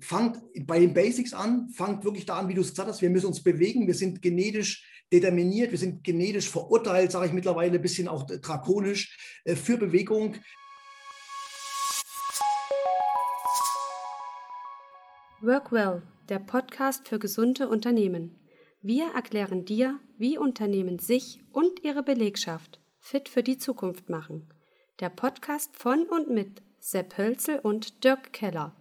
fangt bei den Basics an, fangt wirklich da an, wie du es gesagt hast, wir müssen uns bewegen, wir sind genetisch determiniert, wir sind genetisch verurteilt, sage ich mittlerweile ein bisschen auch drakonisch, äh, für Bewegung. Workwell, der Podcast für gesunde Unternehmen. Wir erklären dir, wie Unternehmen sich und ihre Belegschaft fit für die Zukunft machen. Der Podcast von und mit Sepp Hölzel und Dirk Keller.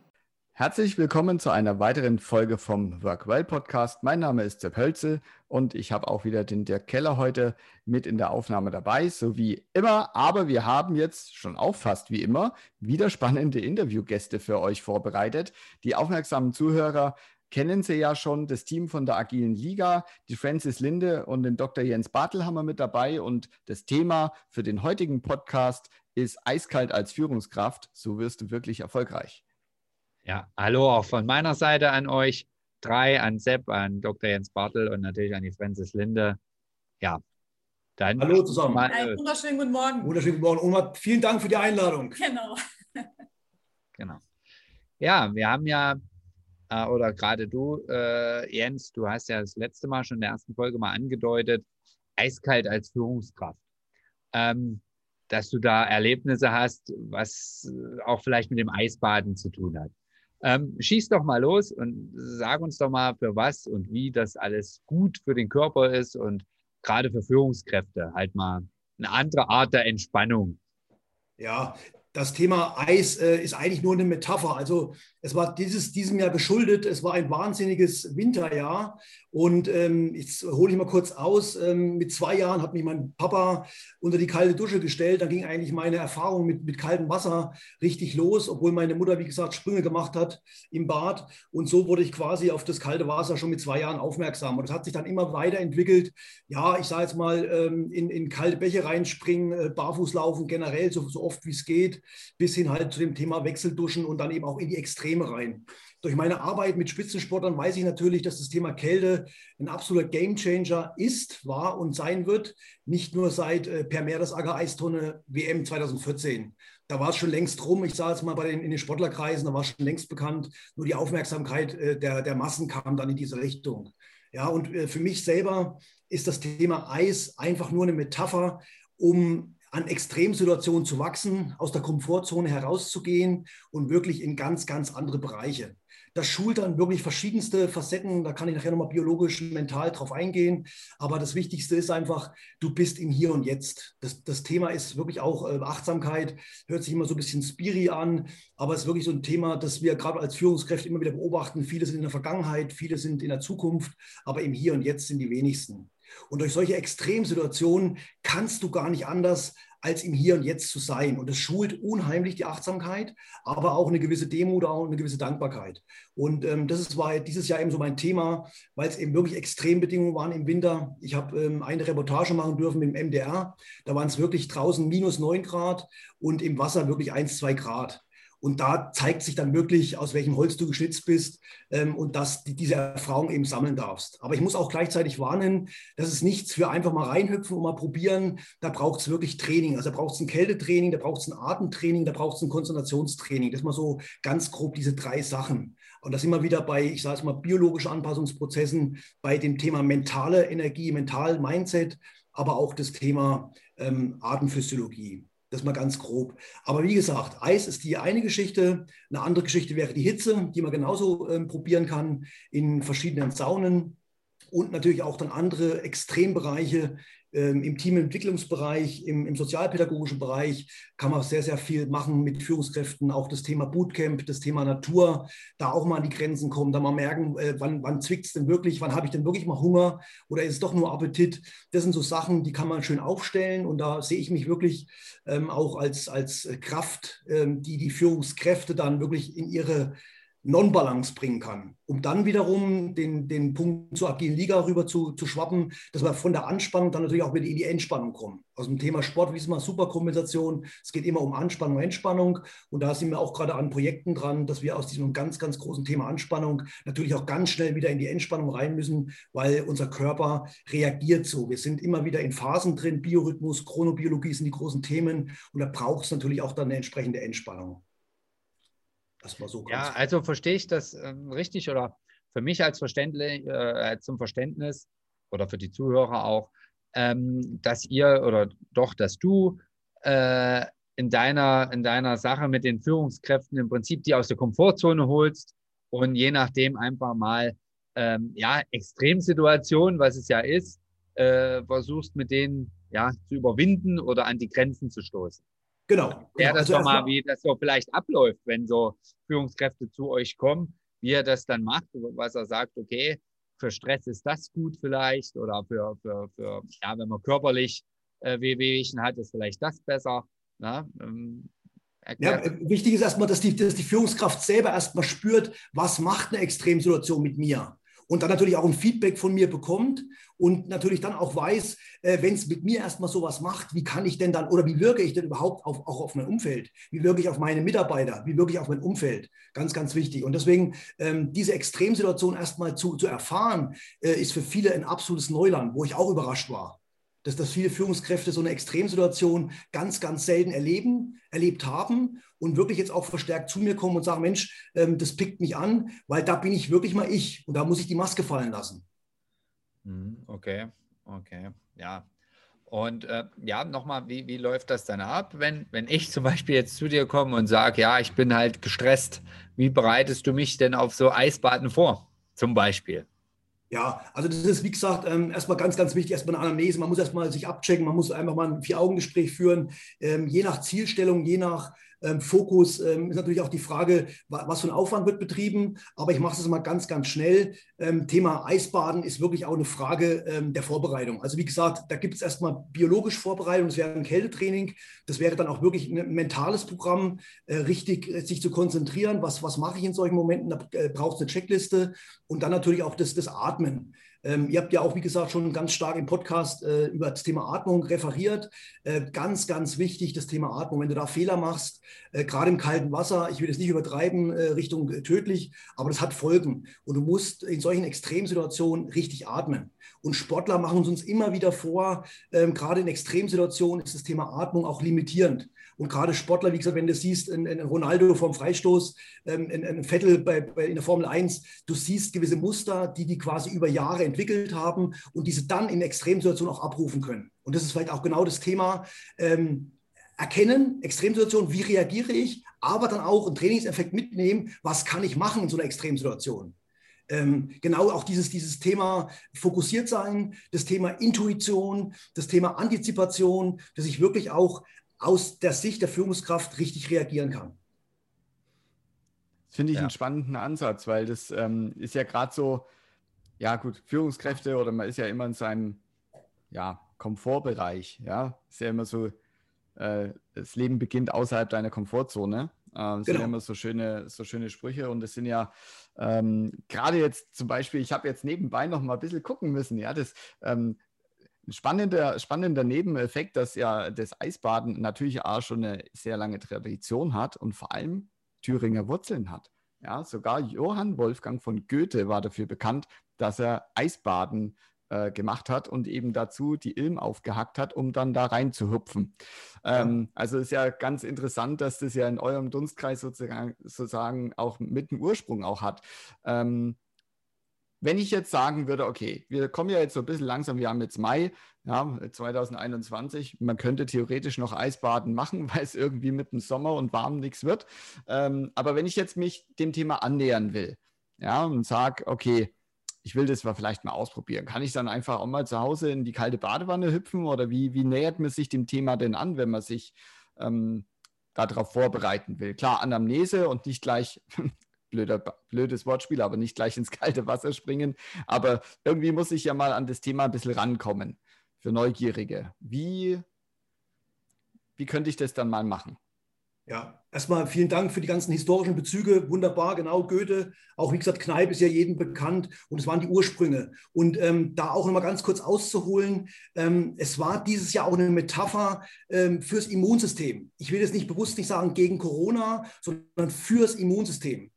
Herzlich willkommen zu einer weiteren Folge vom Workwell Podcast. Mein Name ist Sepp Hölzel und ich habe auch wieder den Dirk Keller heute mit in der Aufnahme dabei, so wie immer. Aber wir haben jetzt schon auch fast wie immer wieder spannende Interviewgäste für euch vorbereitet. Die aufmerksamen Zuhörer kennen Sie ja schon, das Team von der Agilen Liga, die Francis Linde und den Dr. Jens Bartel haben wir mit dabei. Und das Thema für den heutigen Podcast ist eiskalt als Führungskraft. So wirst du wirklich erfolgreich. Ja, hallo auch von meiner Seite an euch drei, an Sepp, an Dr. Jens Bartel und natürlich an die Francis Linde. Ja, dann. Hallo zusammen. Mal, Einen wunderschönen guten Morgen. Wunderschönen guten Morgen. Oma, vielen Dank für die Einladung. Genau. genau. Ja, wir haben ja, äh, oder gerade du, äh, Jens, du hast ja das letzte Mal schon in der ersten Folge mal angedeutet, eiskalt als Führungskraft. Ähm, dass du da Erlebnisse hast, was auch vielleicht mit dem Eisbaden zu tun hat. Ähm, schieß doch mal los und sag uns doch mal, für was und wie das alles gut für den Körper ist und gerade für Führungskräfte halt mal eine andere Art der Entspannung. Ja, das Thema Eis äh, ist eigentlich nur eine Metapher. Also es war dieses, diesem Jahr geschuldet. Es war ein wahnsinniges Winterjahr. Und ähm, jetzt hole ich mal kurz aus. Ähm, mit zwei Jahren hat mich mein Papa unter die kalte Dusche gestellt. Da ging eigentlich meine Erfahrung mit, mit kaltem Wasser richtig los, obwohl meine Mutter, wie gesagt, Sprünge gemacht hat im Bad. Und so wurde ich quasi auf das kalte Wasser schon mit zwei Jahren aufmerksam. Und das hat sich dann immer weiterentwickelt. Ja, ich sage jetzt mal, ähm, in, in kalte Bäche reinspringen, äh, barfuß laufen, generell so, so oft wie es geht, bis hin halt zu dem Thema Wechselduschen und dann eben auch in die Extreme rein. Durch meine Arbeit mit Spitzensportlern weiß ich natürlich, dass das Thema Kälte ein absoluter Gamechanger ist, war und sein wird. Nicht nur seit äh, Per Meeresager Eistonne WM 2014. Da war es schon längst rum. Ich sah es mal bei den, in den Sportlerkreisen, da war es schon längst bekannt. Nur die Aufmerksamkeit äh, der, der Massen kam dann in diese Richtung. Ja, und äh, für mich selber ist das Thema Eis einfach nur eine Metapher, um an Extremsituationen zu wachsen, aus der Komfortzone herauszugehen und wirklich in ganz, ganz andere Bereiche. Das schult dann wirklich verschiedenste Facetten. Da kann ich nachher nochmal biologisch, mental drauf eingehen. Aber das Wichtigste ist einfach, du bist im Hier und Jetzt. Das, das Thema ist wirklich auch äh, Achtsamkeit. Hört sich immer so ein bisschen spiri an. Aber es ist wirklich so ein Thema, das wir gerade als Führungskräfte immer wieder beobachten. Viele sind in der Vergangenheit, viele sind in der Zukunft. Aber im Hier und Jetzt sind die wenigsten. Und durch solche Extremsituationen kannst du gar nicht anders, als im Hier und Jetzt zu sein. Und das schult unheimlich die Achtsamkeit, aber auch eine gewisse Demut und eine gewisse Dankbarkeit. Und ähm, das ist, war dieses Jahr eben so mein Thema, weil es eben wirklich Extrembedingungen waren im Winter. Ich habe ähm, eine Reportage machen dürfen mit dem MDR. Da waren es wirklich draußen minus 9 Grad und im Wasser wirklich 1, 2 Grad. Und da zeigt sich dann wirklich, aus welchem Holz du geschnitzt bist ähm, und dass du diese Erfahrung eben sammeln darfst. Aber ich muss auch gleichzeitig warnen, das ist nichts für einfach mal reinhüpfen und mal probieren. Da braucht es wirklich Training. Also da braucht es ein Kältetraining, da braucht es ein Atemtraining, da braucht es ein Konzentrationstraining. Das mal so ganz grob diese drei Sachen. Und das immer wieder bei, ich sage es mal, biologischen Anpassungsprozessen, bei dem Thema mentale Energie, mental Mindset, aber auch das Thema ähm, Atemphysiologie. Das mal ganz grob. Aber wie gesagt, Eis ist die eine Geschichte. Eine andere Geschichte wäre die Hitze, die man genauso ähm, probieren kann in verschiedenen Saunen. Und natürlich auch dann andere Extrembereiche, ähm, Im Teamentwicklungsbereich, im, im, sozialpädagogischen Bereich kann man sehr, sehr viel machen mit Führungskräften. Auch das Thema Bootcamp, das Thema Natur, da auch mal an die Grenzen kommen, da mal merken, äh, wann, wann zwickt es denn wirklich, wann habe ich denn wirklich mal Hunger oder ist es doch nur Appetit. Das sind so Sachen, die kann man schön aufstellen und da sehe ich mich wirklich ähm, auch als, als Kraft, ähm, die die Führungskräfte dann wirklich in ihre Non-Balance bringen kann, um dann wiederum den, den Punkt zur agilen Liga rüber zu, zu schwappen, dass wir von der Anspannung dann natürlich auch wieder in die Entspannung kommen. Aus dem Thema Sport wissen wir Superkompensation. Es geht immer um Anspannung Entspannung. Und da sind wir auch gerade an Projekten dran, dass wir aus diesem ganz, ganz großen Thema Anspannung natürlich auch ganz schnell wieder in die Entspannung rein müssen, weil unser Körper reagiert so. Wir sind immer wieder in Phasen drin. Biorhythmus, Chronobiologie sind die großen Themen. Und da braucht es natürlich auch dann eine entsprechende Entspannung. Das war so Ja, also verstehe ich das äh, richtig oder für mich als Verständnis, äh, zum Verständnis oder für die Zuhörer auch, ähm, dass ihr oder doch, dass du äh, in, deiner, in deiner Sache mit den Führungskräften im Prinzip die aus der Komfortzone holst und je nachdem einfach mal ähm, ja, Extremsituationen, was es ja ist, äh, versuchst mit denen ja, zu überwinden oder an die Grenzen zu stoßen. Genau. Ja, genau. das Also doch mal, wie das so vielleicht abläuft, wenn so Führungskräfte zu euch kommen, wie er das dann macht, was er sagt, okay, für Stress ist das gut vielleicht oder für, für, für ja, wenn man körperlich äh, Wehwehchen hat, ist vielleicht das besser. Na, ähm, Ja, äh, wichtig ist erstmal, dass die, dass die Führungskraft selber erstmal spürt, was macht eine Extremsituation mit mir. Und dann natürlich auch ein Feedback von mir bekommt und natürlich dann auch weiß, äh, wenn es mit mir erstmal sowas macht, wie kann ich denn dann oder wie wirke ich denn überhaupt auf, auch auf mein Umfeld? Wie wirke ich auf meine Mitarbeiter? Wie wirke ich auf mein Umfeld? Ganz, ganz wichtig. Und deswegen ähm, diese Extremsituation erstmal zu, zu erfahren, äh, ist für viele ein absolutes Neuland, wo ich auch überrascht war dass, dass viele Führungskräfte so eine Extremsituation ganz, ganz selten erleben, erlebt haben und wirklich jetzt auch verstärkt zu mir kommen und sagen, Mensch, ähm, das pickt mich an, weil da bin ich wirklich mal ich und da muss ich die Maske fallen lassen. Mhm, Okay, okay, ja. Und äh, ja, nochmal, wie, wie läuft das dann ab, wenn, wenn ich zum Beispiel jetzt zu dir komme und sage, ja, ich bin halt gestresst, wie bereitest du mich denn auf so Eisbaden vor, zum Beispiel? Ja, also das ist, wie gesagt, ähm, erstmal ganz, ganz wichtig, erstmal eine Anamnese. Man muss erstmal sich abchecken, man muss einfach mal ein Vier-Augen-Gespräch führen. Ähm, je nach Zielstellung, je nach ähm, Fokus ähm, ist natürlich auch die Frage, wa was für ein Aufwand wird betrieben. Aber ich mache es mal ganz, ganz schnell. Ähm, Thema Eisbaden ist wirklich auch eine Frage ähm, der Vorbereitung. Also wie gesagt, da gibt es erstmal biologisch Vorbereitung, das wäre ein Kältetraining. Das wäre dann auch wirklich ein mentales Programm, äh, richtig äh, sich zu konzentrieren. Was, was mache ich in solchen Momenten? Da äh, braucht es eine Checkliste und dann natürlich auch das, das Atmen. Ähm, ihr habt ja auch, wie gesagt, schon ganz stark im Podcast äh, über das Thema Atmung referiert. Äh, ganz, ganz wichtig, das Thema Atmung. Wenn du da Fehler machst, äh, gerade im kalten Wasser, ich will es nicht übertreiben, äh, Richtung äh, tödlich, aber das hat Folgen. Und du musst in solchen Extremsituationen richtig atmen. Und Sportler machen es uns immer wieder vor, ähm, gerade in Extremsituationen ist das Thema Atmung auch limitierend. Und gerade Sportler, wie gesagt, wenn du siehst, ein, ein Ronaldo vom Freistoß, ähm, ein, ein Vettel bei, bei, in der Formel 1, du siehst gewisse Muster, die die quasi über Jahre entwickelt haben und diese dann in Extremsituationen auch abrufen können. Und das ist vielleicht auch genau das Thema. Ähm, erkennen, Extremsituation, wie reagiere ich, aber dann auch einen Trainingseffekt mitnehmen, was kann ich machen in so einer Extremsituation. Ähm, genau auch dieses, dieses Thema fokussiert sein, das Thema Intuition, das Thema Antizipation, dass ich wirklich auch aus der Sicht der Führungskraft richtig reagieren kann. Das finde ich Ja. einen spannenden Ansatz, weil das ähm, ist ja gerade so, ja gut, Führungskräfte oder man ist ja immer in seinem ja, Komfortbereich, ja. Ist ja immer so, äh, das Leben beginnt außerhalb deiner Komfortzone. Äh, das sind Genau. ja immer so schöne, so schöne Sprüche und das sind ja ähm, gerade jetzt zum Beispiel, ich habe jetzt nebenbei noch mal ein bisschen gucken müssen, ja, das ähm, ein spannender, spannender Nebeneffekt, dass ja das Eisbaden natürlich auch schon eine sehr lange Tradition hat und vor allem Thüringer Wurzeln hat. Ja, sogar Johann Wolfgang von Goethe war dafür bekannt, dass er Eisbaden äh, gemacht hat und eben dazu die Ilm aufgehackt hat, um dann da rein zu hüpfen. Ähm, also ist ja ganz interessant, dass das ja in eurem Dunstkreis sozusagen, sozusagen auch mit einem Ursprung auch hat. Ähm, wenn ich jetzt sagen würde, okay, wir kommen ja jetzt so ein bisschen langsam, wir haben jetzt Mai, ja, 2021, man könnte theoretisch noch Eisbaden machen, weil es irgendwie mit dem Sommer und warm nichts wird. Ähm, aber wenn ich jetzt mich dem Thema annähern will, ja, und sage, okay, ich will das mal vielleicht mal ausprobieren, kann ich dann einfach auch mal zu Hause in die kalte Badewanne hüpfen oder wie, wie nähert man sich dem Thema denn an, wenn man sich ähm, darauf vorbereiten will? Klar, Anamnese und nicht gleich blöder, blödes Wortspiel, aber nicht gleich ins kalte Wasser springen. Aber irgendwie muss ich ja mal an das Thema ein bisschen rankommen für Neugierige. Wie, wie könnte ich das dann mal machen? Ja, erstmal vielen Dank für die ganzen historischen Bezüge. Wunderbar, genau, Goethe. Auch wie gesagt, Kneipp ist ja jedem bekannt und es waren die Ursprünge. Und ähm, da auch nochmal ganz kurz auszuholen, ähm, es war dieses Jahr auch eine Metapher ähm, fürs Immunsystem. Ich will jetzt nicht bewusst nicht sagen gegen Corona, sondern fürs Immunsystem.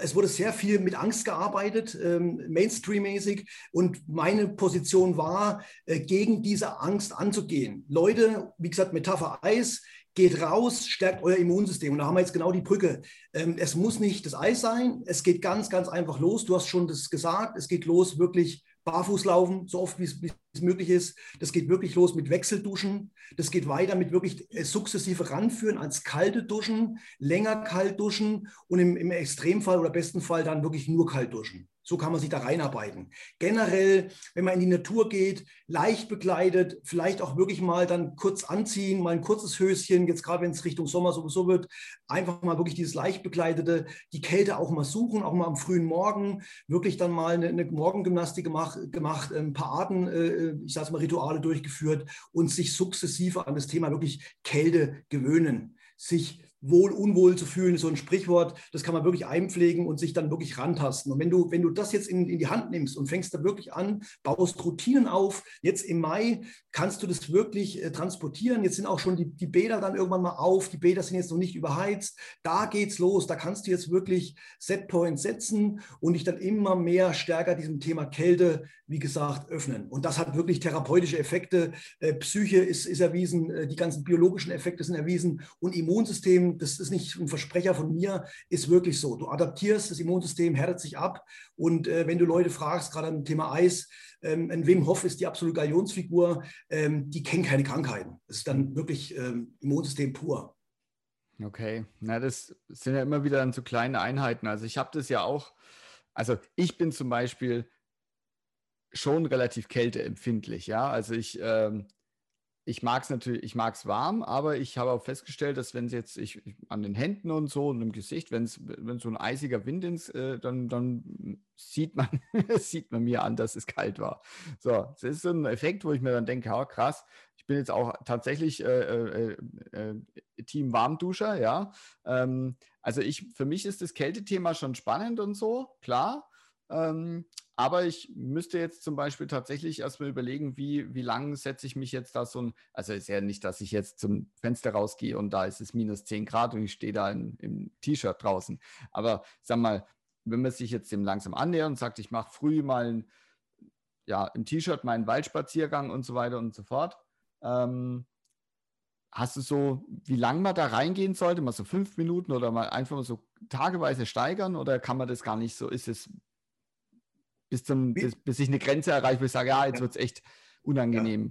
Es wurde sehr viel mit Angst gearbeitet, ähm, Mainstream-mäßig. Und meine Position war, äh, gegen diese Angst anzugehen. Leute, wie gesagt, Metapher Eis, geht raus, stärkt euer Immunsystem. Und da haben wir jetzt genau die Brücke. Ähm, es muss nicht das Eis sein, es geht ganz, ganz einfach los. Du hast schon das gesagt, es geht los wirklich barfuß laufen, so oft wie es möglich ist. Das geht wirklich los mit Wechselduschen. Das geht weiter mit wirklich äh, sukzessive ranführen als kalte Duschen, länger kalt duschen und im, im Extremfall oder besten Fall dann wirklich nur kalt duschen. So kann man sich da reinarbeiten. Generell, wenn man in die Natur geht, leicht bekleidet, vielleicht auch wirklich mal dann kurz anziehen, mal ein kurzes Höschen, jetzt gerade wenn es Richtung Sommer sowieso wird, einfach mal wirklich dieses leicht bekleidete, die Kälte auch mal suchen, auch mal am frühen Morgen, wirklich dann mal eine, eine Morgengymnastik gemacht, gemacht, ein paar Arten, äh, ich sage mal Rituale durchgeführt und sich sukzessive an das Thema wirklich Kälte gewöhnen, sich wohl, unwohl zu fühlen, so ein Sprichwort, das kann man wirklich einpflegen und sich dann wirklich rantasten. Und wenn du, wenn du das jetzt in, in die Hand nimmst und fängst da wirklich an, baust Routinen auf, jetzt im Mai kannst du das wirklich äh, transportieren. Jetzt sind auch schon die, die Bäder dann irgendwann mal auf, die Bäder sind jetzt noch nicht überheizt. Da geht's los, da kannst du jetzt wirklich Setpoints setzen und dich dann immer mehr stärker diesem Thema Kälte, wie gesagt, öffnen. Und das hat wirklich therapeutische Effekte. Äh, Psyche ist, ist erwiesen, äh, die ganzen biologischen Effekte sind erwiesen und Immunsystem das ist nicht ein Versprecher von mir, ist wirklich so. Du adaptierst, das Immunsystem härtet sich ab. Und äh, wenn du Leute fragst, gerade am Thema Eis, ähm, ein Wim Hof ist die absolute Galionsfigur, ähm, die kennen keine Krankheiten. Das ist dann wirklich ähm, Immunsystem pur. Okay, na, das sind ja immer wieder dann so kleine Einheiten. Also ich habe das ja auch, also ich bin zum Beispiel schon relativ kälteempfindlich, ja. Also ich ähm, ich mag es natürlich, ich mag es warm, aber ich habe auch festgestellt, dass wenn es jetzt ich, an den Händen und so und im Gesicht, wenn es wenn so ein eisiger Wind ins, äh, dann, dann sieht man, sieht man mir an, dass es kalt war. So, das ist so ein Effekt, wo ich mir dann denke, oh, krass, ich bin jetzt auch tatsächlich äh, äh, äh, äh Team Warmduscher, ja. Ähm, also ich, für mich ist das Kältethema schon spannend und so, klar. Ähm, aber ich müsste jetzt zum Beispiel tatsächlich erstmal überlegen, wie, wie lang setze ich mich jetzt da so ein, also ist ja nicht, dass ich jetzt zum Fenster rausgehe und da ist es minus 10 Grad und ich stehe da in, im T-Shirt draußen. Aber sag mal, wenn man sich jetzt dem langsam annähert und sagt, ich mache früh mal ein, ja, im T-Shirt meinen Waldspaziergang und so weiter und so fort. Ähm, hast du so, wie lange man da reingehen sollte? Mal so fünf Minuten oder mal einfach mal so tageweise steigern oder kann man das gar nicht so? Ist es bis, zum, bis, bis ich eine Grenze erreiche, wo ich sage, ja, jetzt wird es echt unangenehm. Ja.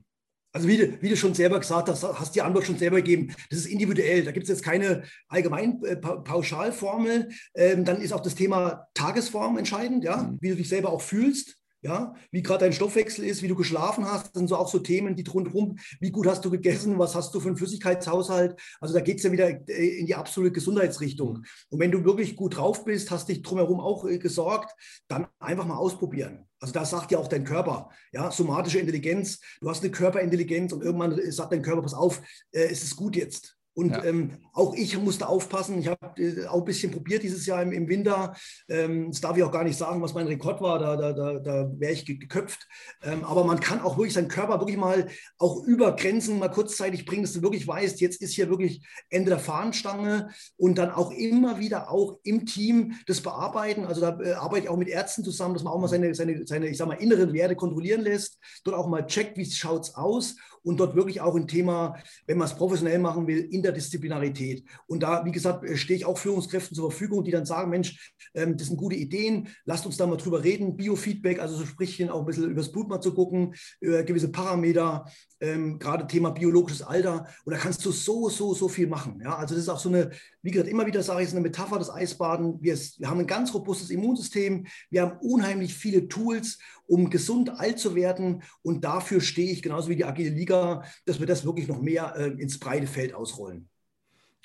Also wie du, wie du schon selber gesagt hast, hast die Antwort schon selber gegeben. Das ist individuell. Da gibt es jetzt keine allgemein äh, Pauschalformel. Ähm, dann ist auch das Thema Tagesform entscheidend, ja, mhm. wie du dich selber auch fühlst. Ja, wie gerade dein Stoffwechsel ist, wie du geschlafen hast, sind so auch so Themen, die rundherum, wie gut hast du gegessen, was hast du für einen Flüssigkeitshaushalt. Also da geht es ja wieder äh, in die absolute Gesundheitsrichtung. Und wenn du wirklich gut drauf bist, hast dich drumherum auch äh, gesorgt, dann einfach mal ausprobieren. Also da sagt ja auch dein Körper, ja, somatische Intelligenz, du hast eine Körperintelligenz und irgendwann sagt dein Körper, pass auf, äh, es ist gut jetzt. Und ja. ähm, auch ich musste aufpassen. Ich habe äh, auch ein bisschen probiert dieses Jahr im, im Winter. Ähm, das darf ich auch gar nicht sagen, was mein Rekord war. Da, da, da, da wäre ich geköpft. Ähm, aber man kann auch wirklich seinen Körper wirklich mal auch über Grenzen mal kurzzeitig bringen, dass du wirklich weißt, jetzt ist hier wirklich Ende der Fahnenstange und dann auch immer wieder auch im Team das bearbeiten. Also da äh, arbeite ich auch mit Ärzten zusammen, dass man auch mal seine, seine, seine ich sag mal, inneren Werte kontrollieren lässt, dort auch mal checkt, wie schaut es aus und dort wirklich auch ein Thema, wenn man es professionell machen will, Interdisziplinarität. Und da, wie gesagt, äh, stehe ich auch Führungskräften zur Verfügung, die dann sagen, Mensch, ähm, das sind gute Ideen, lasst uns da mal drüber reden. Biofeedback, also so sprich auch ein bisschen übers Blut mal zu gucken, über gewisse Parameter, ähm, gerade Thema biologisches Alter. Und da kannst du so, so, so viel machen. Ja? Also das ist auch so eine, wie gesagt, immer wieder sage ich, ist eine Metapher des Eisbaden. Wir, wir haben ein ganz robustes Immunsystem, wir haben unheimlich viele Tools, um gesund alt zu werden. Und dafür stehe ich, genauso wie die Agile Liga, dass wir das wirklich noch mehr äh, ins breite Feld ausrollen.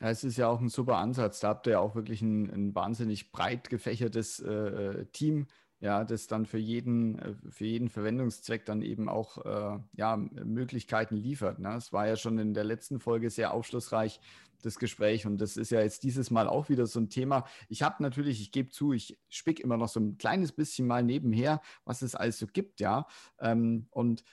Ja, es ist ja auch ein super Ansatz. Da habt ihr ja auch wirklich ein, ein wahnsinnig breit gefächertes äh, äh Team, ja, das dann für jeden, äh, für jeden Verwendungszweck dann eben auch äh, ja, Möglichkeiten liefert. Ne? Es war ja schon in der letzten Folge sehr aufschlussreich, das Gespräch. Und das ist ja jetzt dieses Mal auch wieder so ein Thema. Ich habe natürlich, ich gebe zu, ich spick immer noch so ein kleines bisschen mal nebenher, was es alles so gibt, ja. Ähm, und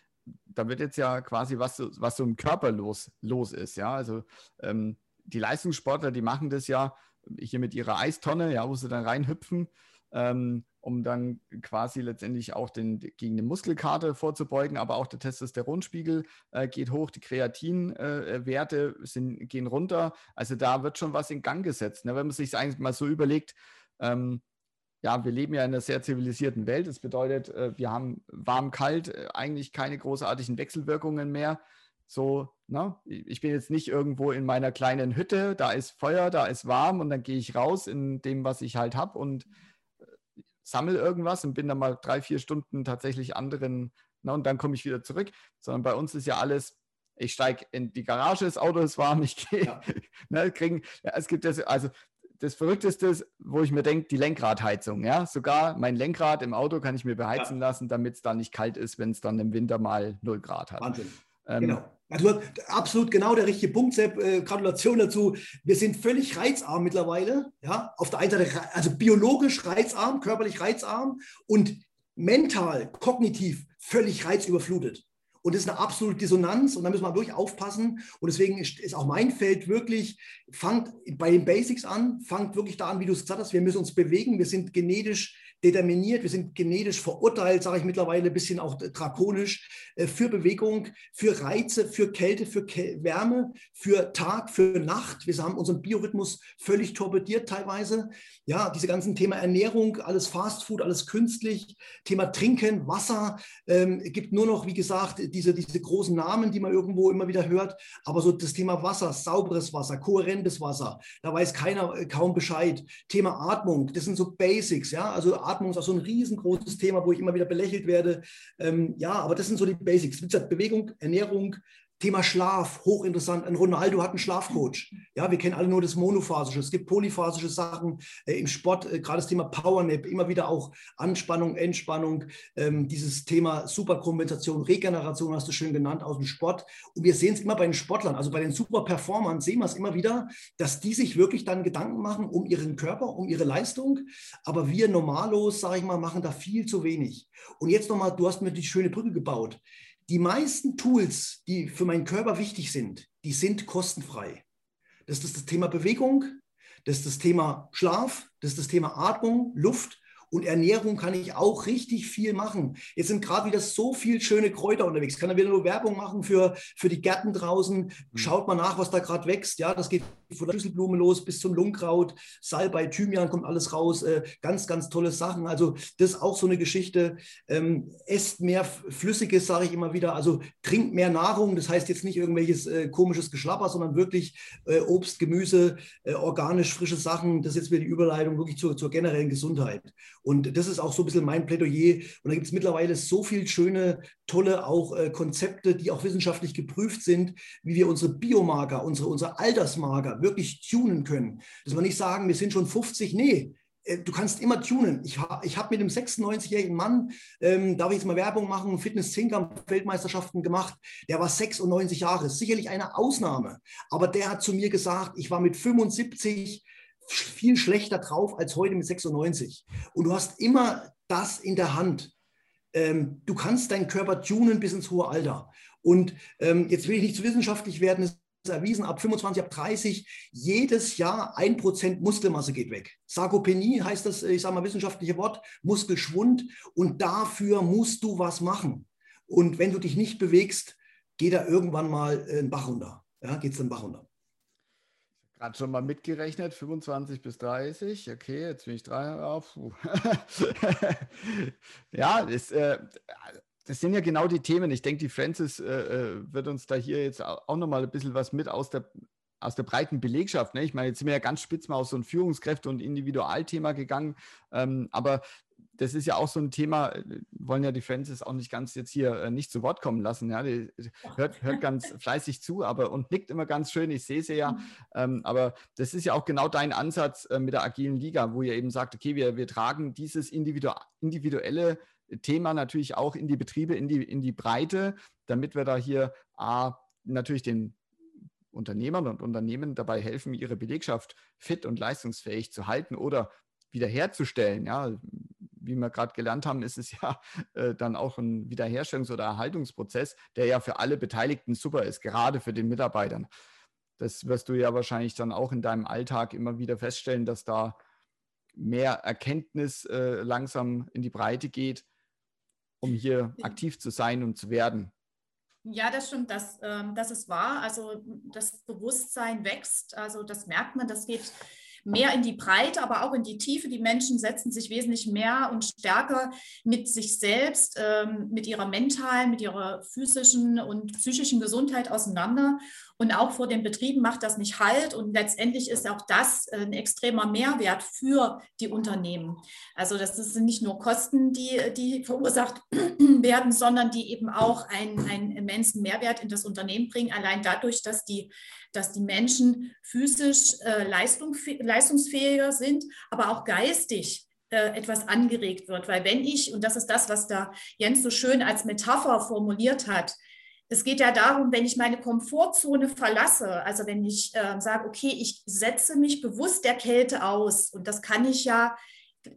da wird jetzt ja quasi was, was so im Körper los, los ist, ja. Also ähm, die Leistungssportler, die machen das ja hier mit ihrer Eistonne, ja, wo sie dann reinhüpfen. Ähm, um dann quasi letztendlich auch den, gegen eine Muskelkarte vorzubeugen, aber auch der Testosteronspiegel äh, geht hoch, die Kreatinwerte äh, gehen runter. Also da wird schon was in Gang gesetzt. Ne? Wenn man sich eigentlich mal so überlegt, ähm, ja, wir leben ja in einer sehr zivilisierten Welt. Das bedeutet, äh, wir haben warm, kalt, äh, eigentlich keine großartigen Wechselwirkungen mehr. So, ne? Ich bin jetzt nicht irgendwo in meiner kleinen Hütte, da ist Feuer, da ist warm und dann gehe ich raus in dem, was ich halt habe und äh, sammle irgendwas und bin dann mal drei, vier Stunden tatsächlich anderen, ne? und dann komme ich wieder zurück. Sondern bei uns ist ja alles, ich steige in die Garage, das Auto ist warm, ich gehe, ja. ne, kriegen, ja, es gibt das, also das Verrückteste ist, wo ich mir denke, die Lenkradheizung. Ja? Sogar mein Lenkrad im Auto kann ich mir beheizen ja. lassen, damit es dann nicht kalt ist, wenn es dann im Winter mal 0 Grad hat. Wahnsinn. Ähm, genau. Also absolut genau der richtige Punkt, Sepp. Äh, Gratulation dazu. Wir sind völlig reizarm mittlerweile. Ja? Auf der einen Seite also biologisch reizarm, körperlich reizarm und mental, kognitiv völlig reizüberflutet. Und das ist eine absolute Dissonanz und da müssen wir wirklich aufpassen. Und deswegen ist, ist auch mein Feld wirklich, fangt bei den Basics an, fangt wirklich da an, wie du es gesagt hast, wir müssen uns bewegen, wir sind genetisch determiniert, wir sind genetisch verurteilt, sage ich mittlerweile ein bisschen auch drakonisch, äh, für Bewegung, für Reize, für Kälte, für Wärme, für Tag, für Nacht. Wir haben unseren Biorhythmus völlig torpediert teilweise. Ja, diese ganzen Thema Ernährung, alles Fastfood, alles künstlich, Thema Trinken, Wasser, ähm, gibt nur noch, wie gesagt, diese, diese großen Namen, die man irgendwo immer wieder hört. Aber so das Thema Wasser, sauberes Wasser, kohärentes Wasser, da weiß keiner äh, kaum Bescheid. Thema Atmung, das sind so Basics, ja, also Atmung ist auch so ein riesengroßes Thema, wo ich immer wieder belächelt werde. Ähm, ja, aber das sind so die Basics. Wie gesagt, Bewegung, Ernährung, Thema Schlaf, hochinteressant. Ein Ronaldo hat einen Schlafcoach. Ja, wir kennen alle nur das Monophasische. Es gibt polyphasische Sachen äh, im Sport, äh, gerade das Thema Powernap, immer wieder auch Anspannung, Entspannung, ähm, dieses Thema Superkompensation, Regeneration hast du schön genannt aus dem Sport. Und wir sehen es immer bei den Sportlern, also bei den Superperformern sehen wir es immer wieder, dass die sich wirklich dann Gedanken machen um ihren Körper, um ihre Leistung. Aber wir normalos, sage ich mal, machen da viel zu wenig. Und jetzt nochmal, du hast mir die schöne Brücke gebaut. Die meisten Tools, die für meinen Körper wichtig sind, die sind kostenfrei. Das ist das Thema Bewegung, das ist das Thema Schlaf, das ist das Thema Atmung, Luft und Ernährung kann ich auch richtig viel machen. Jetzt sind gerade wieder so viele schöne Kräuter unterwegs. Ich kann da wieder nur Werbung machen für, für die Gärten draußen. Mhm. Schaut mal nach, was da gerade wächst. Ja, das geht von der Schlüsselblume los bis zum Lungkraut, Salbei, Thymian kommt alles raus. Äh, ganz, ganz tolle Sachen. Also das ist auch so eine Geschichte. Ähm, esst mehr Flüssiges, sage ich immer wieder. Also trinkt mehr Nahrung. Das heißt jetzt nicht irgendwelches äh, komisches Geschlapper, sondern wirklich äh, Obst, Gemüse, äh, organisch frische Sachen. Das ist jetzt wieder die Überleitung wirklich zur, zur generellen Gesundheit. Und das ist auch so ein bisschen mein Plädoyer. Und da gibt es mittlerweile so viele schöne, tolle auch äh, Konzepte, die auch wissenschaftlich geprüft sind, wie wir unsere Biomarker, unsere, unsere Altersmarker wirklich tunen können. Dass wir nicht sagen, wir sind schon 50, nee, äh, du kannst immer tunen. Ich, ich habe mit einem 96-jährigen Mann, ähm, darf ich jetzt mal Werbung machen, fitness weltmeisterschaften gemacht, der war 96 Jahre, sicherlich eine Ausnahme, aber der hat zu mir gesagt, ich war mit 75 viel schlechter drauf als heute mit 96. Und du hast immer das in der Hand. Ähm, du kannst deinen Körper tunen bis ins hohe Alter. Und ähm, jetzt will ich nicht zu wissenschaftlich werden, es ist erwiesen, ab 25, ab 30, jedes Jahr ein Prozent Muskelmasse geht weg. Sarkopenie heißt das, ich sage mal, wissenschaftliche Wort, Muskelschwund. Und dafür musst du was machen. Und wenn du dich nicht bewegst, geht da irgendwann mal ein Bach runter. Ja, geht es den Bach runter. Gerade schon mal mitgerechnet, 25 bis 30. Okay, jetzt bin ich drei auf. ja, das, äh, das, sind ja genau die Themen. Ich denke, die Francis äh, äh wird uns da hier jetzt auch noch mal ein bisschen was mit aus der, aus der breiten Belegschaft. Ne? Ich meine, jetzt sind wir ja ganz spitz mal auf so ein Führungskräfte- und Individualthema gegangen. Ähm, aber das ist ja auch so ein Thema, äh, wollen ja die Fans auch nicht ganz jetzt hier äh, nicht zu Wort kommen lassen. Ja, die hört, hört ganz fleißig zu, aber und nickt immer ganz schön. Ich sehe sie ja. Mhm. Ähm, aber das ist ja auch genau dein Ansatz äh, mit der agilen Liga, wo ihr eben sagt, okay, wir, wir tragen dieses individu individuelle Thema natürlich auch in die Betriebe, in die, in die Breite, damit wir da hier A, natürlich den Unternehmern und Unternehmen dabei helfen, ihre Belegschaft fit und leistungsfähig zu halten oder wiederherzustellen. Ja, wie wir gerade gelernt haben, ist es ja äh, dann auch ein Wiederherstellungs- oder Erhaltungsprozess, der ja für alle Beteiligten super ist, gerade für den Mitarbeitern. Das wirst du ja wahrscheinlich dann auch in deinem Alltag immer wieder feststellen, dass da mehr Erkenntnis äh, langsam in die Breite geht, um hier aktiv zu sein und zu werden. Ja, das stimmt, das, ähm, das ist wahr. Also das Bewusstsein wächst. Also das merkt man, das geht mehr in die Breite, aber auch in die Tiefe. Die Menschen setzen sich wesentlich mehr und stärker mit sich selbst, ähm, mit ihrer mentalen, mit ihrer physischen und psychischen Gesundheit auseinander. Und auch vor den Betrieben macht das nicht Halt. Und letztendlich ist auch das ein extremer Mehrwert für die Unternehmen. Also das sind nicht nur Kosten, die, die verursacht werden, sondern die eben auch einen, einen immensen Mehrwert in das Unternehmen bringen. Allein dadurch, dass die, dass die Menschen physisch äh, leistungsfähiger sind, aber auch geistig äh, etwas angeregt wird. Weil wenn ich, und das ist das, was da Jens so schön als Metapher formuliert hat, es geht ja darum, wenn ich meine Komfortzone verlasse, also wenn ich äh, sage, okay, ich setze mich bewusst der Kälte aus und das kann ich ja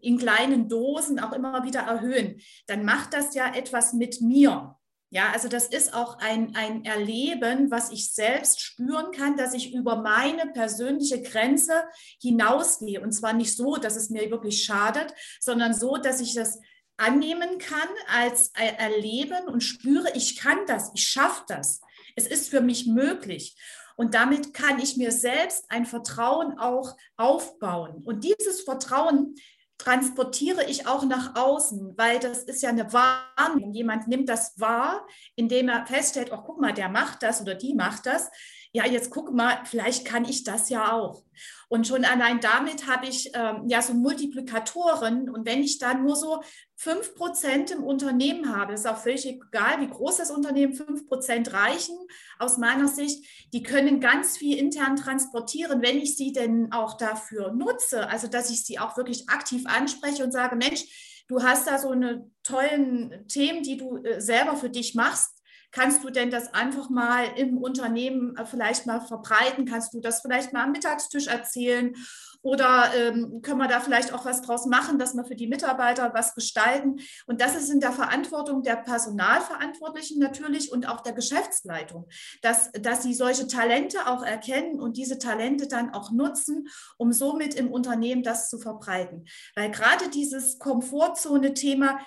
in kleinen Dosen auch immer wieder erhöhen, dann macht das ja etwas mit mir. Ja, also das ist auch ein, ein Erleben, was ich selbst spüren kann, dass ich über meine persönliche Grenze hinausgehe. Und zwar nicht so, dass es mir wirklich schadet, sondern so, dass ich das annehmen kann als Erleben und spüre, ich kann das, ich schaffe das. Es ist für mich möglich. Und damit kann ich mir selbst ein Vertrauen auch aufbauen. Und dieses Vertrauen transportiere ich auch nach außen, weil das ist ja eine Wahrnehmung. Jemand nimmt das wahr, indem er feststellt, oh, guck mal, der macht das oder die macht das. Ja, jetzt guck mal, vielleicht kann ich das ja auch. Und schon allein damit habe ich ähm, ja so Multiplikatoren. Und wenn ich dann nur so 5% im Unternehmen habe, ist auch völlig egal, wie groß das Unternehmen, 5% reichen aus meiner Sicht, die können ganz viel intern transportieren, wenn ich sie denn auch dafür nutze. Also, dass ich sie auch wirklich aktiv anspreche und sage, Mensch, du hast da so eine tollen Themen, die du äh, selber für dich machst Kannst du denn das einfach mal im Unternehmen äh, vielleicht mal verbreiten? Kannst du das vielleicht mal am Mittagstisch erzählen? Oder ähm, können wir da vielleicht auch was draus machen, dass wir für die Mitarbeiter was gestalten? Und das ist in der Verantwortung der Personalverantwortlichen natürlich und auch der Geschäftsleitung, dass, dass sie solche Talente auch erkennen und diese Talente dann auch nutzen, um somit im Unternehmen das zu verbreiten. Weil gerade dieses Komfortzone-Thema,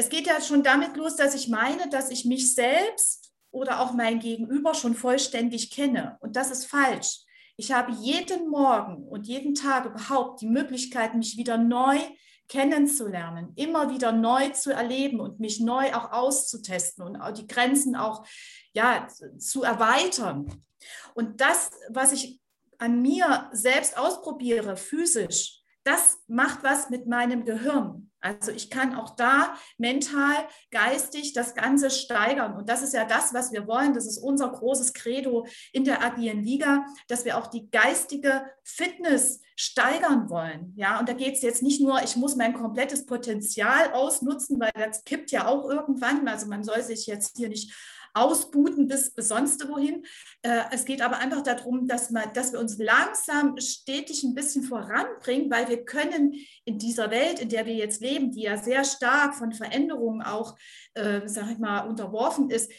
es geht ja schon damit los, dass ich meine, dass ich mich selbst oder auch mein Gegenüber schon vollständig kenne. Und das ist falsch. Ich habe jeden Morgen und jeden Tag überhaupt die Möglichkeit, mich wieder neu kennenzulernen, immer wieder neu zu erleben und mich neu auch auszutesten und auch die Grenzen auch ja, zu erweitern. Und das, was ich an mir selbst ausprobiere, physisch, das macht was mit meinem Gehirn. Also ich kann auch da mental, geistig das Ganze steigern. Und das ist ja das, was wir wollen. Das ist unser großes Credo in der agilen Liga, dass wir auch die geistige Fitness steigern wollen. Ja, und da geht es jetzt nicht nur, ich muss mein komplettes Potenzial ausnutzen, weil das kippt ja auch irgendwann. Also man soll sich jetzt hier nicht ausbuten bis, sonst wohin. Äh, es geht aber einfach darum, dass, man, dass wir uns langsam stetig ein bisschen voranbringen, weil wir können in dieser Welt, in der wir jetzt leben, die ja sehr stark von Veränderungen auch, äh, sag ich mal, unterworfen ist,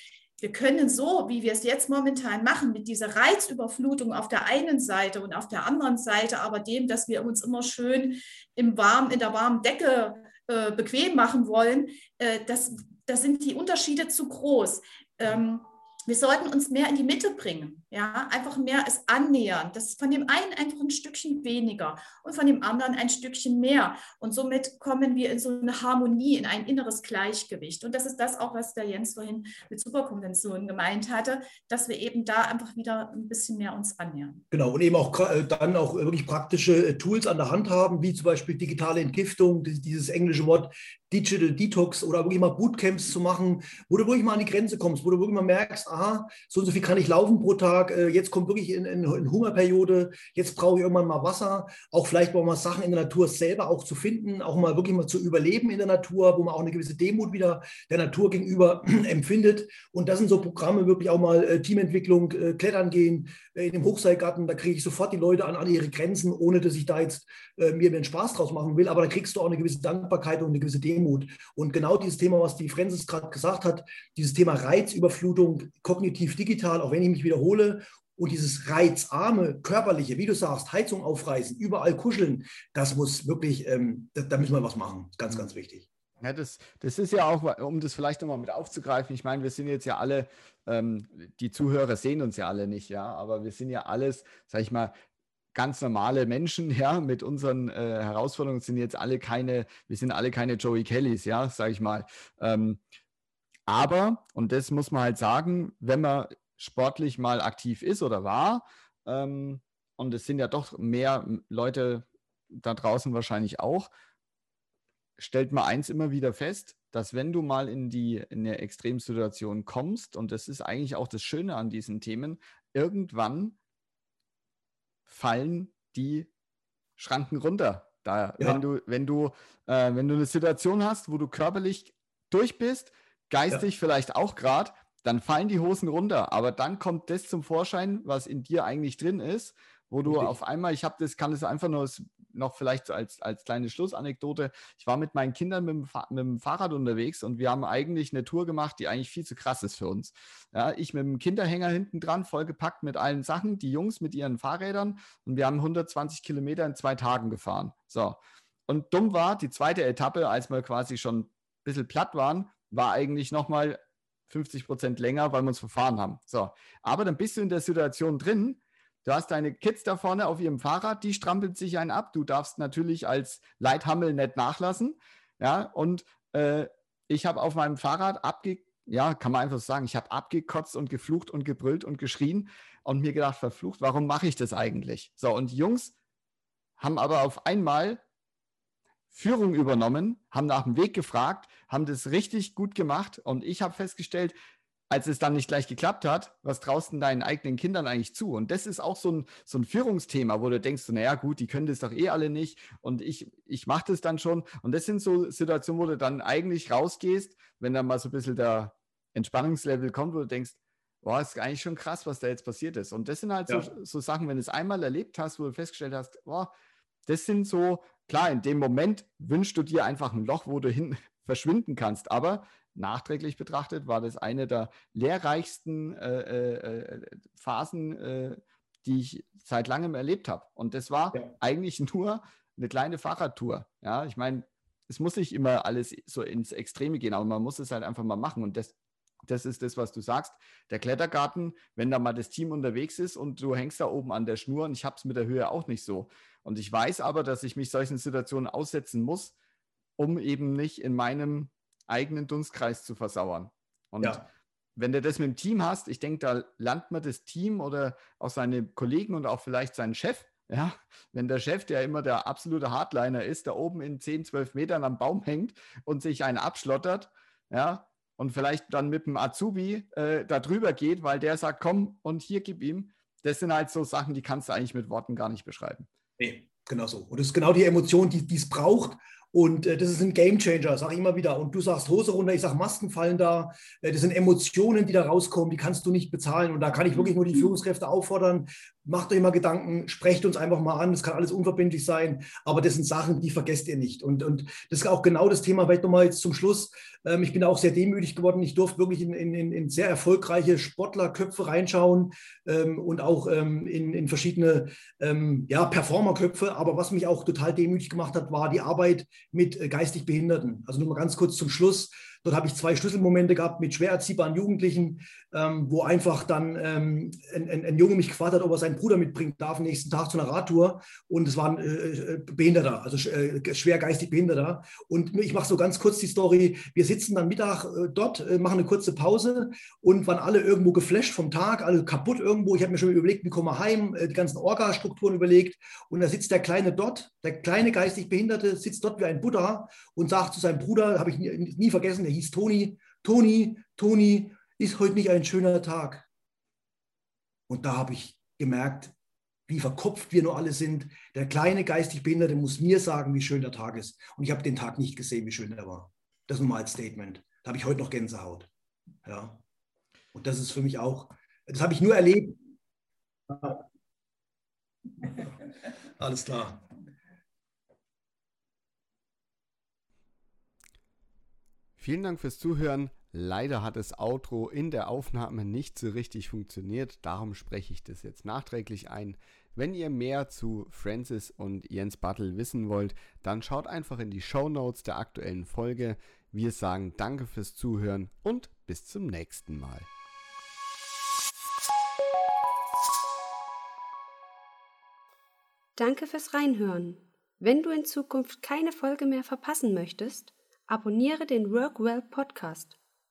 wir können so, wie wir es jetzt momentan machen, mit dieser Reizüberflutung auf der einen Seite und auf der anderen Seite, aber dem, dass wir uns immer schön im warm, in der warmen Decke äh, bequem machen wollen, äh, das, da sind die Unterschiede zu groß ähm, wir sollten uns mehr in die Mitte bringen, ja, einfach mehr es annähern. Das ist von dem einen einfach ein Stückchen weniger und von dem anderen ein Stückchen mehr. Und somit kommen wir in so eine Harmonie, in ein inneres Gleichgewicht. Und das ist das auch, was der Jens vorhin mit Superkonventionen gemeint hatte, dass wir eben da einfach wieder ein bisschen mehr uns annähern. Genau, und eben auch äh, dann auch wirklich praktische äh, Tools an der Hand haben, wie zum Beispiel digitale Entgiftung, dieses englische Wort Digital Detox oder wirklich mal Bootcamps zu machen, wo du wirklich mal an die Grenze kommst, wo du wirklich mal merkst, aha, so und so viel kann ich laufen pro Tag, äh, jetzt kommt wirklich in, in, in Hungerperiode, jetzt brauche ich irgendwann mal Wasser, auch vielleicht mal Sachen in der Natur selber auch zu finden, auch mal wirklich mal zu überleben in der Natur, wo man auch eine gewisse Demut wieder der Natur gegenüber empfindet. Und das sind so Programme, wirklich auch mal äh, Teamentwicklung, äh, Klettern gehen, in dem Hochseilgarten, da kriege ich sofort die Leute an, an ihre Grenzen, ohne dass ich da jetzt mir den Spaß draus machen will, aber da kriegst du auch eine gewisse Dankbarkeit und eine gewisse Demut Demut. Und genau dieses Thema, was die Francis gerade gesagt hat, dieses Thema Reizüberflutung, kognitiv digital, auch wenn ich mich wiederhole, Und dieses reizarme, körperliche, wie du sagst, Heizung aufreißen, überall kuscheln, das muss wirklich, ähm, da, da, müssen wir was machen. Ganz, ganz wichtig. Ja, das, das ist ja auch, um das vielleicht nochmal mit aufzugreifen, ich meine, wir sind jetzt ja alle, ähm, die Zuhörer sehen uns ja alle nicht, ja, aber wir sind ja alles, sag ich mal, ganz normale Menschen, ja, mit unseren äh, Herausforderungen sind jetzt alle keine, wir sind alle keine Joey Kellys, ja, sag ich mal. Ähm, aber, und das muss man halt sagen, wenn man sportlich mal aktiv ist oder war, ähm, und es sind ja doch mehr Leute da draußen wahrscheinlich auch, stellt man eins immer wieder fest, dass wenn du mal in die in eine Extremsituation kommst, und das ist eigentlich auch das Schöne an diesen Themen, irgendwann fallen die Schranken runter. Da, ja. wenn du, wenn du, äh, wenn du eine Situation hast, wo du körperlich durch bist, geistig ja. vielleicht auch gerade, dann fallen die Hosen runter. Aber dann kommt das zum Vorschein, was in dir eigentlich drin ist wo du auf einmal, ich habe das, kann es einfach nur noch vielleicht als, als kleine Schlussanekdote. Ich war mit meinen Kindern mit dem, mit dem, Fahrrad unterwegs und wir haben eigentlich eine Tour gemacht, die eigentlich viel zu krass ist für uns. Ja, ich mit dem Kinderhänger hinten dran, vollgepackt mit allen Sachen, die Jungs mit ihren Fahrrädern und wir haben 120 Kilometer in zwei Tagen gefahren. So. Und dumm war, die zweite Etappe, als wir quasi schon ein bisschen platt waren, war eigentlich nochmal 50 Prozent länger, weil wir uns verfahren haben. So. Aber dann bist du in der Situation drin, Du hast deine Kids da vorne auf ihrem Fahrrad, die strampelt sich einen ab. Du darfst natürlich als Leithammel nicht nachlassen. Ja, und äh, ich habe auf meinem Fahrrad abge, ja, kann man einfach sagen, ich habe abgekotzt und geflucht und gebrüllt und geschrien und mir gedacht, verflucht, warum mache ich das eigentlich? So, und die Jungs haben aber auf einmal Führung übernommen, haben nach dem Weg gefragt, haben das richtig gut gemacht und ich habe festgestellt, als es dann nicht gleich geklappt hat, was traust du deinen eigenen Kindern eigentlich zu? Und das ist auch so ein, so ein Führungsthema, wo du denkst, naja, gut, die können das doch eh alle nicht und ich, ich mache das dann schon. Und das sind so Situationen, wo du dann eigentlich rausgehst, wenn dann mal so ein bisschen der Entspannungslevel kommt, wo du denkst, boah, ist eigentlich schon krass, was da jetzt passiert ist. Und das sind halt ja. so, so Sachen, wenn du es einmal erlebt hast, wo du festgestellt hast, boah, das sind so, klar, in dem Moment wünschst du dir einfach ein Loch, wo du hin verschwinden kannst. Aber nachträglich betrachtet war das eine der lehrreichsten äh, äh, äh, Phasen, äh, die ich seit langem erlebt habe. Und das war ja. eigentlich nur eine kleine Fahrradtour. Ja, ich meine, es muss nicht immer alles so ins Extreme gehen, aber man muss es halt einfach mal machen. Und das, das ist das, was du sagst. Der Klettergarten, wenn da mal das Team unterwegs ist und du hängst da oben an der Schnur und ich habe es mit der Höhe auch nicht so. Und ich weiß aber, dass ich mich solchen Situationen aussetzen muss, um eben nicht in meinem eigenen Dunstkreis zu versauern. Und ja. wenn du das mit dem Team hast, ich denke, da lernt man das Team oder auch seine Kollegen und auch vielleicht seinen Chef. Ja, wenn der Chef, der immer der absolute Hardliner ist, da oben in 10, 12 Metern am Baum hängt und sich einen abschlottert, ja, und vielleicht dann mit dem Azubi äh, da drüber geht, weil der sagt, komm und hier gib ihm. Das sind halt so Sachen, die kannst du eigentlich mit Worten gar nicht beschreiben. Nee, genau so. Und das ist genau die Emotion, die es braucht, und äh, das ist ein Gamechanger, sage ich immer wieder. Und du sagst Hose runter, ich sage Masken fallen da. Äh, das sind Emotionen, die da rauskommen, die kannst du nicht bezahlen. Und da kann ich wirklich nur die Führungskräfte auffordern, macht euch mal Gedanken, sprecht uns einfach mal an. Das kann alles unverbindlich sein, aber das sind Sachen, die vergesst ihr nicht. Und, und das ist auch genau das Thema, vielleicht nochmal jetzt zum Schluss. Ähm, ich bin auch sehr demütig geworden. Ich durfte wirklich in, in, in sehr erfolgreiche Sportlerköpfe reinschauen ähm, und auch ähm, in, in verschiedene ähm, ja, Performerköpfe. Aber was mich auch total demütig gemacht hat, war die Arbeit mit äh, geistig Behinderten. Also nur mal ganz kurz zum Schluss. Dort habe ich zwei Schlüsselmomente gehabt mit schwer erziehbaren Jugendlichen, ähm, wo einfach dann ähm, ein, ein, ein, Junge mich gefragt hat, ob er seinen Bruder mitbringen darf nächsten Tag zu einer Radtour. Und es war ein äh, äh Behinderter, also äh, schwer geistig Behinderter. Und ich mache so ganz kurz die Story. Wir sitzen dann Mittag äh, dort, äh, machen eine kurze Pause und waren alle irgendwo geflasht vom Tag, alle kaputt irgendwo. Ich habe mir schon überlegt, wie kommen wir heim, die ganzen Orga-Strukturen überlegt. Und da sitzt der Kleine dort, der kleine geistig Behinderte, sitzt dort wie ein Buddha und sagt zu seinem Bruder, habe ich nie, nie vergessen, der hieß Toni, Toni, Toni, ist heute nicht ein schöner Tag? Und da habe ich gemerkt, wie verkopft wir nur alle sind. Der kleine geistig Behinderte muss mir sagen, wie schön der Tag ist. Und ich habe den Tag nicht gesehen, wie schön er war. Das nur mal als Statement. Da habe ich heute noch Gänsehaut. Ja. Und das ist für mich auch, das habe ich nur erlebt. Alles klar. Vielen Dank fürs Zuhören. Leider hat das Outro in der Aufnahme nicht so richtig funktioniert, darum spreche ich das jetzt nachträglich ein. Wenn ihr mehr zu Francis und Jens Battle wissen wollt, dann schaut einfach in die Show Notes der aktuellen Folge. Wir sagen danke fürs Zuhören und bis zum nächsten Mal. Danke fürs Reinhören. Wenn du in Zukunft keine Folge mehr verpassen möchtest, abonniere den Workwell Podcast.